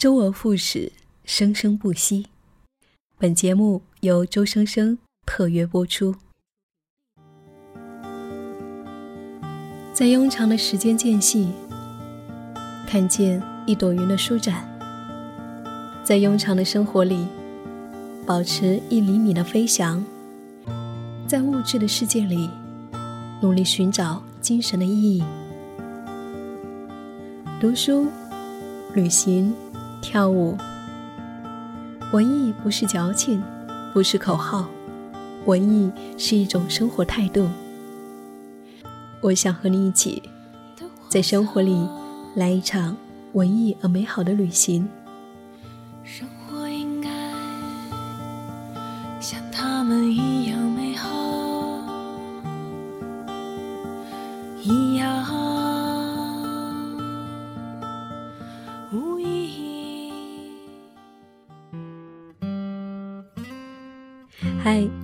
周而复始，生生不息。本节目由周生生特约播出。在庸长的时间间隙，看见一朵云的舒展；在庸长的生活里，保持一厘米的飞翔；在物质的世界里，努力寻找精神的意义。读书、旅行、跳舞，文艺不是矫情，不是口号，文艺是一种生活态度。我想和你一起，在生活里来一场文艺而美好的旅行。生活应该像他们一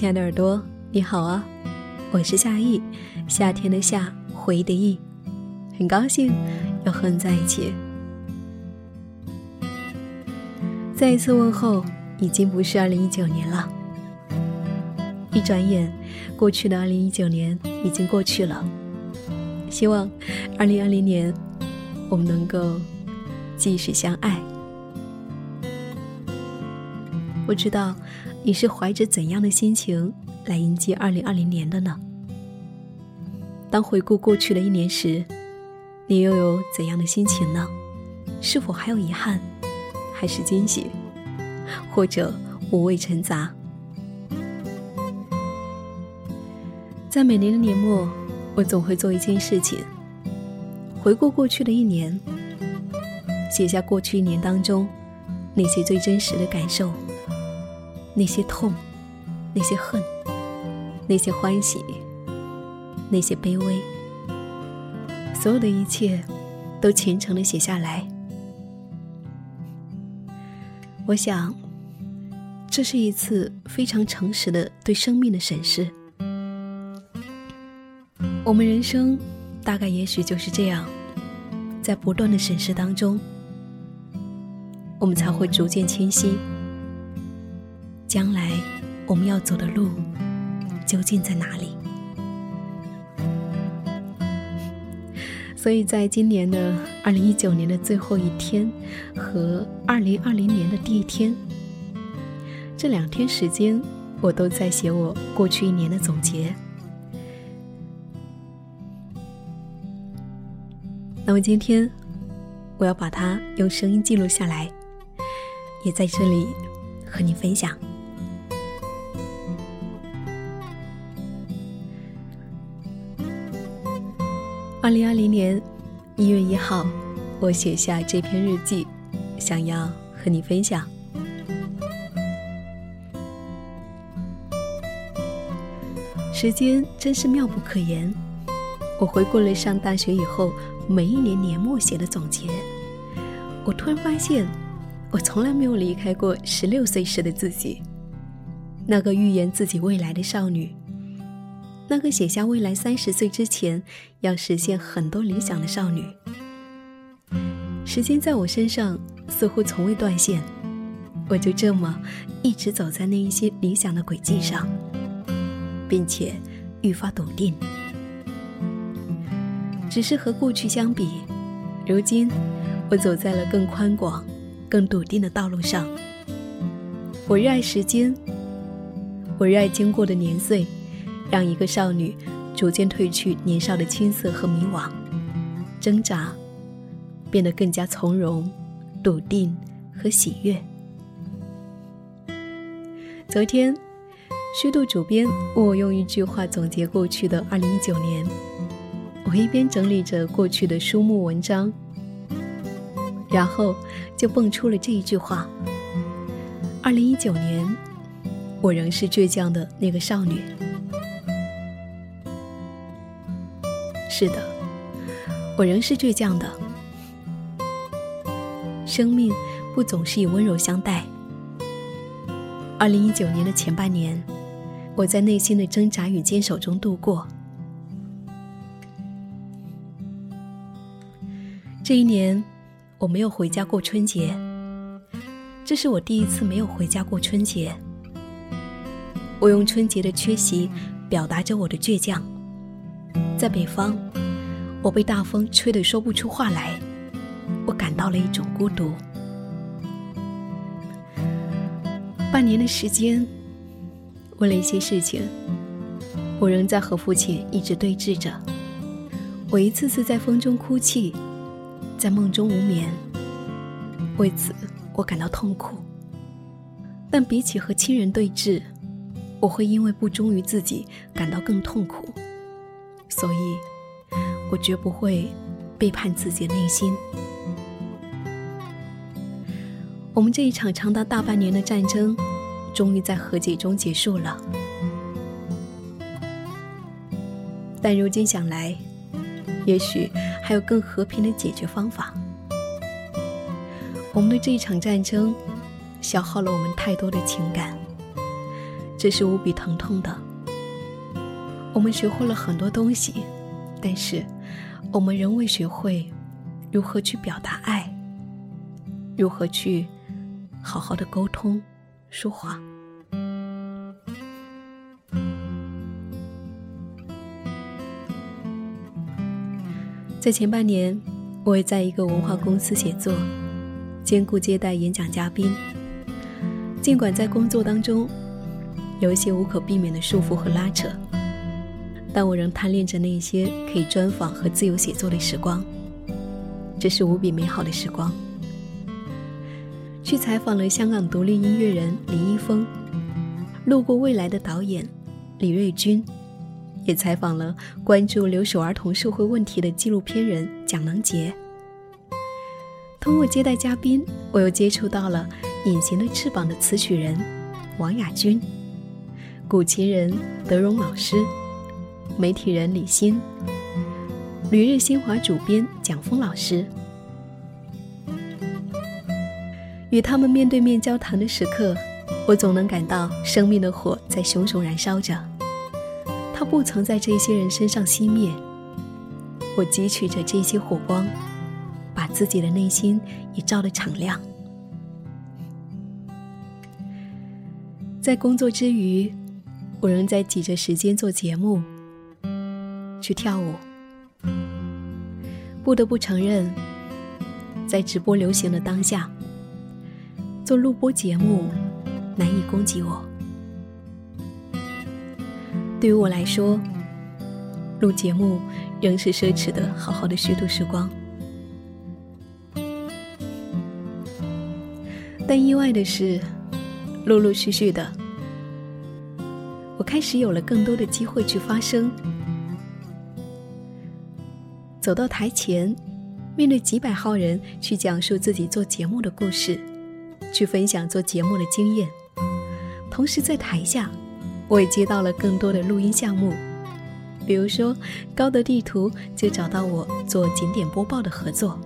亲爱的耳朵，你好啊！我是夏意，夏天的夏，回忆的忆，很高兴又和你在一起。再一次问候，已经不是二零一九年了。一转眼，过去的二零一九年已经过去了。希望二零二零年，我们能够继续相爱。不知道你是怀着怎样的心情？来迎接二零二零年的呢？当回顾过去的一年时，你又有怎样的心情呢？是否还有遗憾，还是惊喜，或者五味陈杂？在每年的年末，我总会做一件事情，回顾过去的一年，写下过去一年当中那些最真实的感受，那些痛，那些恨。那些欢喜，那些卑微，所有的一切，都虔诚的写下来。我想，这是一次非常诚实的对生命的审视。我们人生，大概也许就是这样，在不断的审视当中，我们才会逐渐清晰，将来我们要走的路。究竟在哪里？所以在今年的二零一九年的最后一天和二零二零年的第一天，这两天时间，我都在写我过去一年的总结。那么今天，我要把它用声音记录下来，也在这里和你分享。二零二零年一月一号，我写下这篇日记，想要和你分享。时间真是妙不可言。我回顾了上大学以后每一年年末写的总结，我突然发现，我从来没有离开过十六岁时的自己，那个预言自己未来的少女。那个写下未来三十岁之前要实现很多理想的少女，时间在我身上似乎从未断线，我就这么一直走在那一些理想的轨迹上，并且愈发笃定。只是和过去相比，如今我走在了更宽广、更笃定的道路上。我热爱时间，我热爱经过的年岁。让一个少女逐渐褪去年少的青涩和迷惘，挣扎，变得更加从容、笃定和喜悦。昨天，虚度主编问我用一句话总结过去的二零一九年，我一边整理着过去的书目文章，然后就蹦出了这一句话：二零一九年，我仍是倔强的那个少女。是的，我仍是倔强的。生命不总是以温柔相待。二零一九年的前半年，我在内心的挣扎与坚守中度过。这一年，我没有回家过春节，这是我第一次没有回家过春节。我用春节的缺席表达着我的倔强。在北方，我被大风吹得说不出话来，我感到了一种孤独。半年的时间，为了一些事情，我仍在和父亲一直对峙着。我一次次在风中哭泣，在梦中无眠。为此，我感到痛苦。但比起和亲人对峙，我会因为不忠于自己感到更痛苦。所以，我绝不会背叛自己的内心。我们这一场长达大半年的战争，终于在和解中结束了。但如今想来，也许还有更和平的解决方法。我们的这一场战争，消耗了我们太多的情感，这是无比疼痛的。我们学会了很多东西，但是我们仍未学会如何去表达爱，如何去好好的沟通、说话。在前半年，我也在一个文化公司写作，兼顾接待演讲嘉宾。尽管在工作当中有一些无可避免的束缚和拉扯，但我仍贪恋着那些可以专访和自由写作的时光。这是无比美好的时光。去采访了香港独立音乐人林一峰，路过未来的导演李瑞军。也采访了关注留守儿童社会问题的纪录片人蒋能杰。通过接待嘉宾，我又接触到了《隐形的翅膀》的词曲人王雅君、古琴人德荣老师、媒体人李欣、旅日新华主编蒋峰老师。与他们面对面交谈的时刻，我总能感到生命的火在熊熊燃烧着。它不曾在这些人身上熄灭。我汲取着这些火光，把自己的内心也照得敞亮。在工作之余，我仍在挤着时间做节目，去跳舞。不得不承认，在直播流行的当下，做录播节目难以攻击我。对于我来说，录节目仍是奢侈的，好好的虚度时光。但意外的是，陆陆续续的，我开始有了更多的机会去发声，走到台前，面对几百号人去讲述自己做节目的故事，去分享做节目的经验，同时在台下。我也接到了更多的录音项目，比如说高德地图就找到我做景点播报的合作，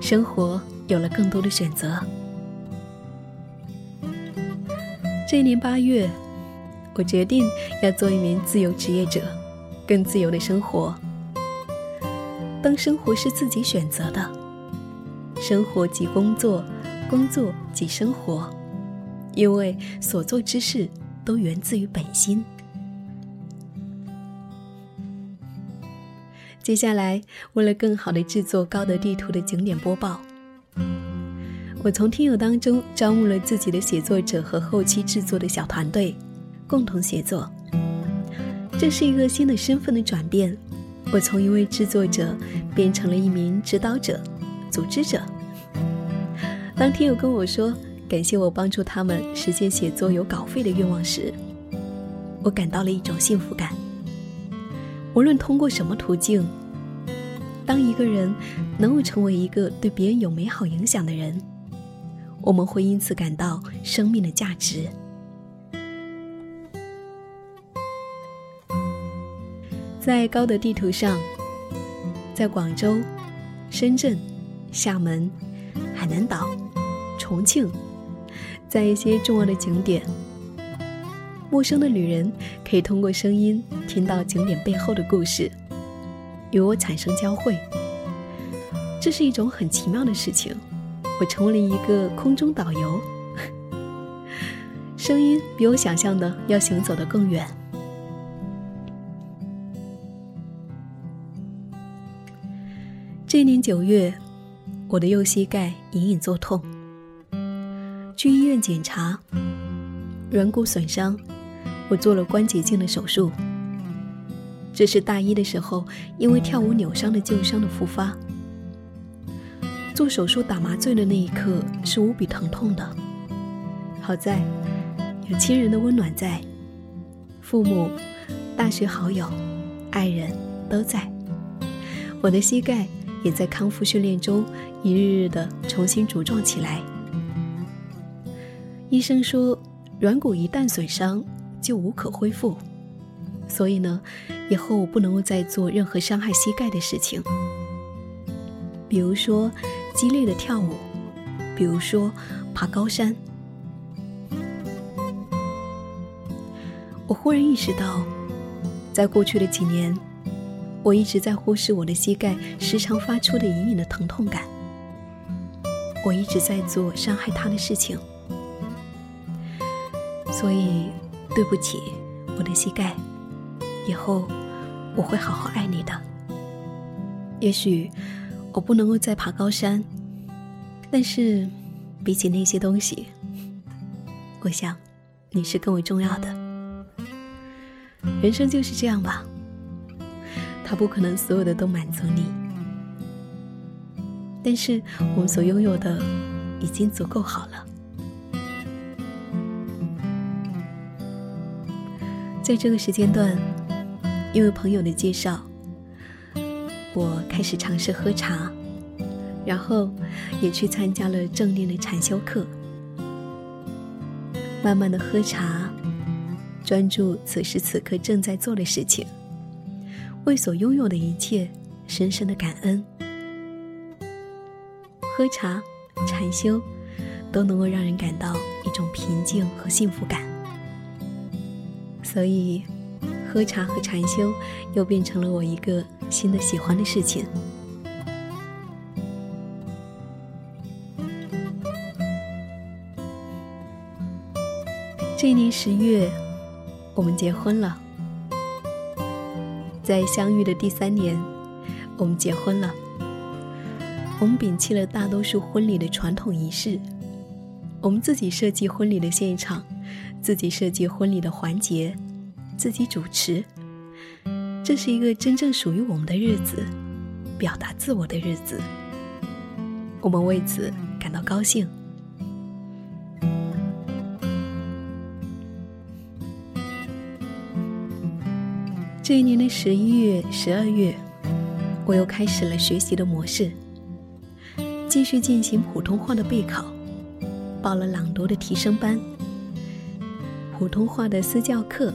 生活有了更多的选择。这一年八月，我决定要做一名自由职业者，更自由的生活。当生活是自己选择的，生活即工作，工作即生活，因为所做之事。都源自于本心。接下来，为了更好的制作高德地图的景点播报，我从听友当中招募了自己的写作者和后期制作的小团队，共同协作。这是一个新的身份的转变，我从一位制作者变成了一名指导者、组织者。当听友跟我说。感谢我帮助他们实现写作有稿费的愿望时，我感到了一种幸福感。无论通过什么途径，当一个人能够成为一个对别人有美好影响的人，我们会因此感到生命的价值。在高德地图上，在广州、深圳、厦门、海南岛、重庆。在一些重要的景点，陌生的旅人可以通过声音听到景点背后的故事，与我产生交汇。这是一种很奇妙的事情。我成为了一个空中导游，声音比我想象的要行走的更远。这年九月，我的右膝盖隐隐作痛，去医院检查，软骨损伤，我做了关节镜的手术。这是大一的时候因为跳舞扭伤的旧伤的复发。做手术打麻醉的那一刻是无比疼痛的，好在有亲人的温暖在，父母、大学好友、爱人都在，我的膝盖。也在康复训练中，一日日的重新茁壮起来。医生说，软骨一旦损伤就无可恢复，所以呢，以后我不能够再做任何伤害膝盖的事情，比如说激烈的跳舞，比如说爬高山。我忽然意识到，在过去的几年。我一直在忽视我的膝盖时常发出的隐隐的疼痛感，我一直在做伤害他的事情，所以对不起，我的膝盖，以后我会好好爱你的。也许我不能够再爬高山，但是比起那些东西，我想你是更为重要的。人生就是这样吧。他不可能所有的都满足你，但是我们所拥有的已经足够好了。在这个时间段，因为朋友的介绍，我开始尝试喝茶，然后也去参加了正念的禅修课，慢慢的喝茶，专注此时此刻正在做的事情。为所拥有的一切深深的感恩，喝茶、禅修，都能够让人感到一种平静和幸福感。所以，喝茶和禅修又变成了我一个新的喜欢的事情。这一年十月，我们结婚了。在相遇的第三年，我们结婚了。我们摒弃了大多数婚礼的传统仪式，我们自己设计婚礼的现场，自己设计婚礼的环节，自己主持。这是一个真正属于我们的日子，表达自我的日子。我们为此感到高兴。这一年的十一月、十二月，我又开始了学习的模式，继续进行普通话的备考，报了朗读的提升班，普通话的私教课。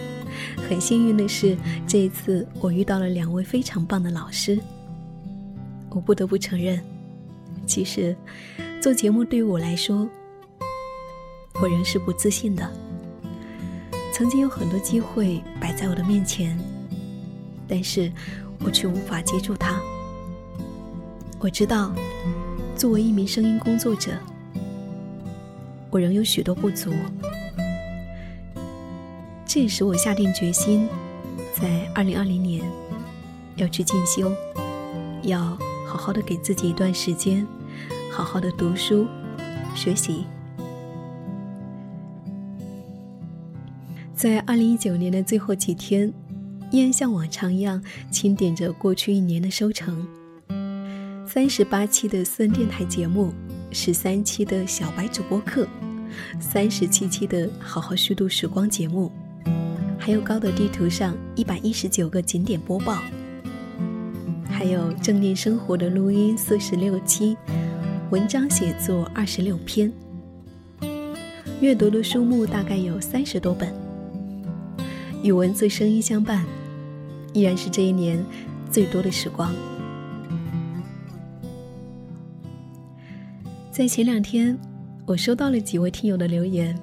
很幸运的是，这一次我遇到了两位非常棒的老师。我不得不承认，其实做节目对于我来说，我仍是不自信的。曾经有很多机会摆在我的面前，但是我却无法接住它。我知道，作为一名声音工作者，我仍有许多不足。这也使我下定决心，在二零二零年要去进修，要好好的给自己一段时间，好好的读书学习。在二零一九年的最后几天，依然像往常一样清点着过去一年的收成。三十八期的私人电台节目，十三期的小白主播课，三十七期的好好虚度时光节目，还有高德地图上一百一十九个景点播报，还有正念生活的录音四十六期，文章写作二十六篇，阅读的书目大概有三十多本。与文字、声音相伴，依然是这一年最多的时光。在前两天，我收到了几位听友的留言，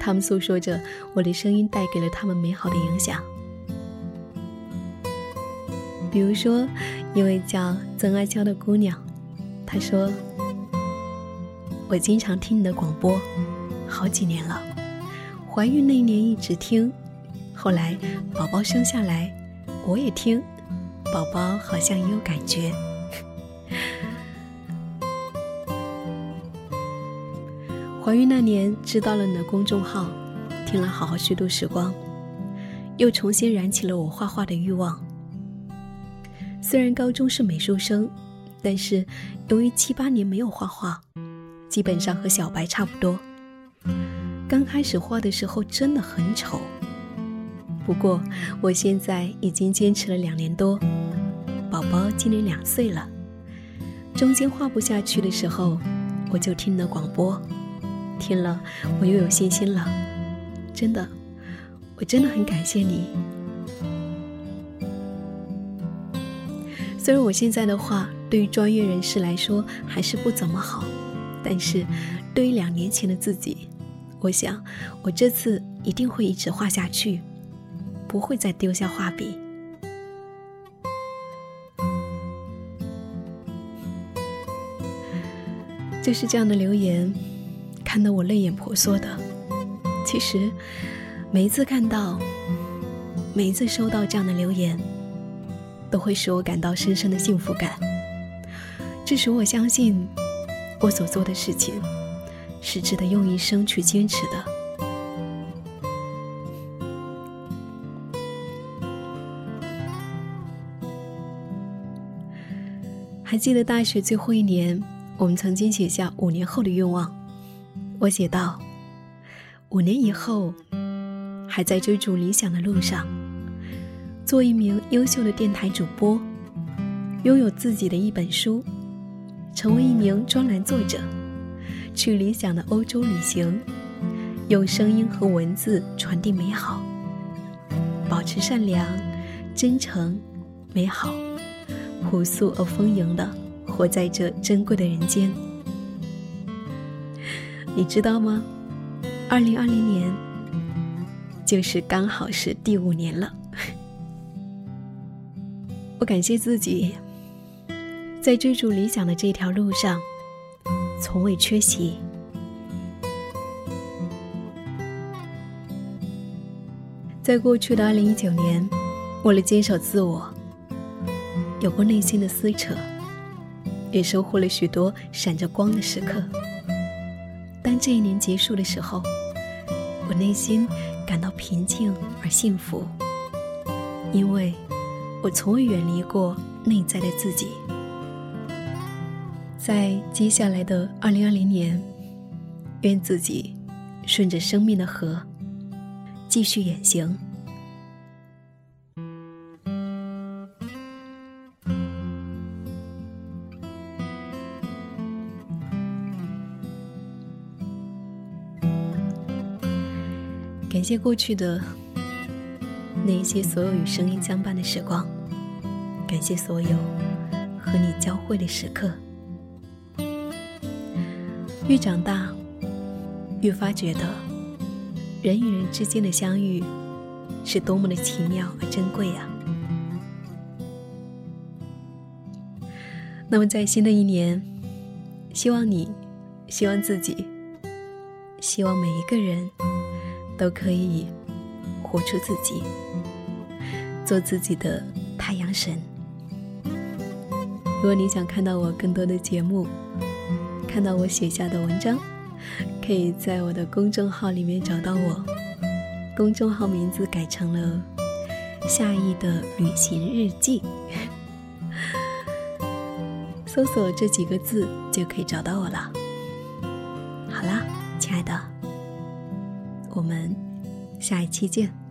他们诉说着我的声音带给了他们美好的影响。比如说，一位叫曾爱娇的姑娘，她说：“我经常听你的广播，好几年了。怀孕那一年一直听，后来宝宝生下来，我也听，宝宝好像也有感觉。怀孕那年知道了你的公众号，听了好好虚度时光，又重新燃起了我画画的欲望。虽然高中是美术生，但是由于七八年没有画画，基本上和小白差不多。刚开始画的时候真的很丑，不过我现在已经坚持了两年多，宝宝今年两岁了。中间画不下去的时候，我就听了广播，听了我又有信心了。真的，我真的很感谢你。虽然我现在的画对于专业人士来说还是不怎么好，但是对于两年前的自己，我想我这次一定会一直画下去，不会再丢下画笔。就是这样的留言，看得我泪眼婆娑的。其实每一次看到，每一次收到这样的留言。都会使我感到深深的幸福感，这使我相信，我所做的事情是值得用一生去坚持的。还记得大学最后一年，我们曾经写下五年后的愿望。我写道：五年以后，还在追逐理想的路上。做一名优秀的电台主播，拥有自己的一本书，成为一名专栏作者，去理想的欧洲旅行，用声音和文字传递美好，保持善良、真诚、美好，朴素而丰盈的活在这珍贵的人间。你知道吗？二零二零年就是刚好是第五年了。我感谢自己，在追逐理想的这条路上，从未缺席。在过去的二零一九年，为了坚守自我，有过内心的撕扯，也收获了许多闪着光的时刻。当这一年结束的时候，我内心感到平静而幸福，因为。我从未远离过内在的自己，在接下来的二零二零年，愿自己顺着生命的河继续远行。谢过去的。那一些所有与声音相伴的时光，感谢所有和你交汇的时刻。越长大，越发觉得人与人之间的相遇是多么的奇妙而珍贵啊！那么，在新的一年，希望你，希望自己，希望每一个人都可以活出自己。做自己的太阳神。如果你想看到我更多的节目，看到我写下的文章，可以在我的公众号里面找到我。公众号名字改成了“夏意的旅行日记 ”，搜索这几个字就可以找到我了。好啦，亲爱的，我们下一期见。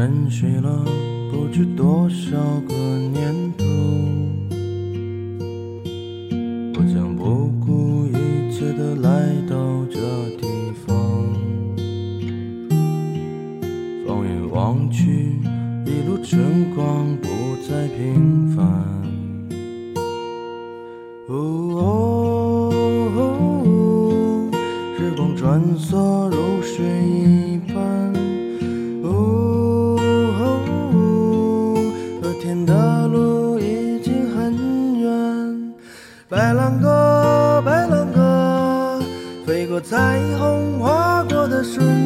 沉睡了不知多少个年头，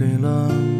给了？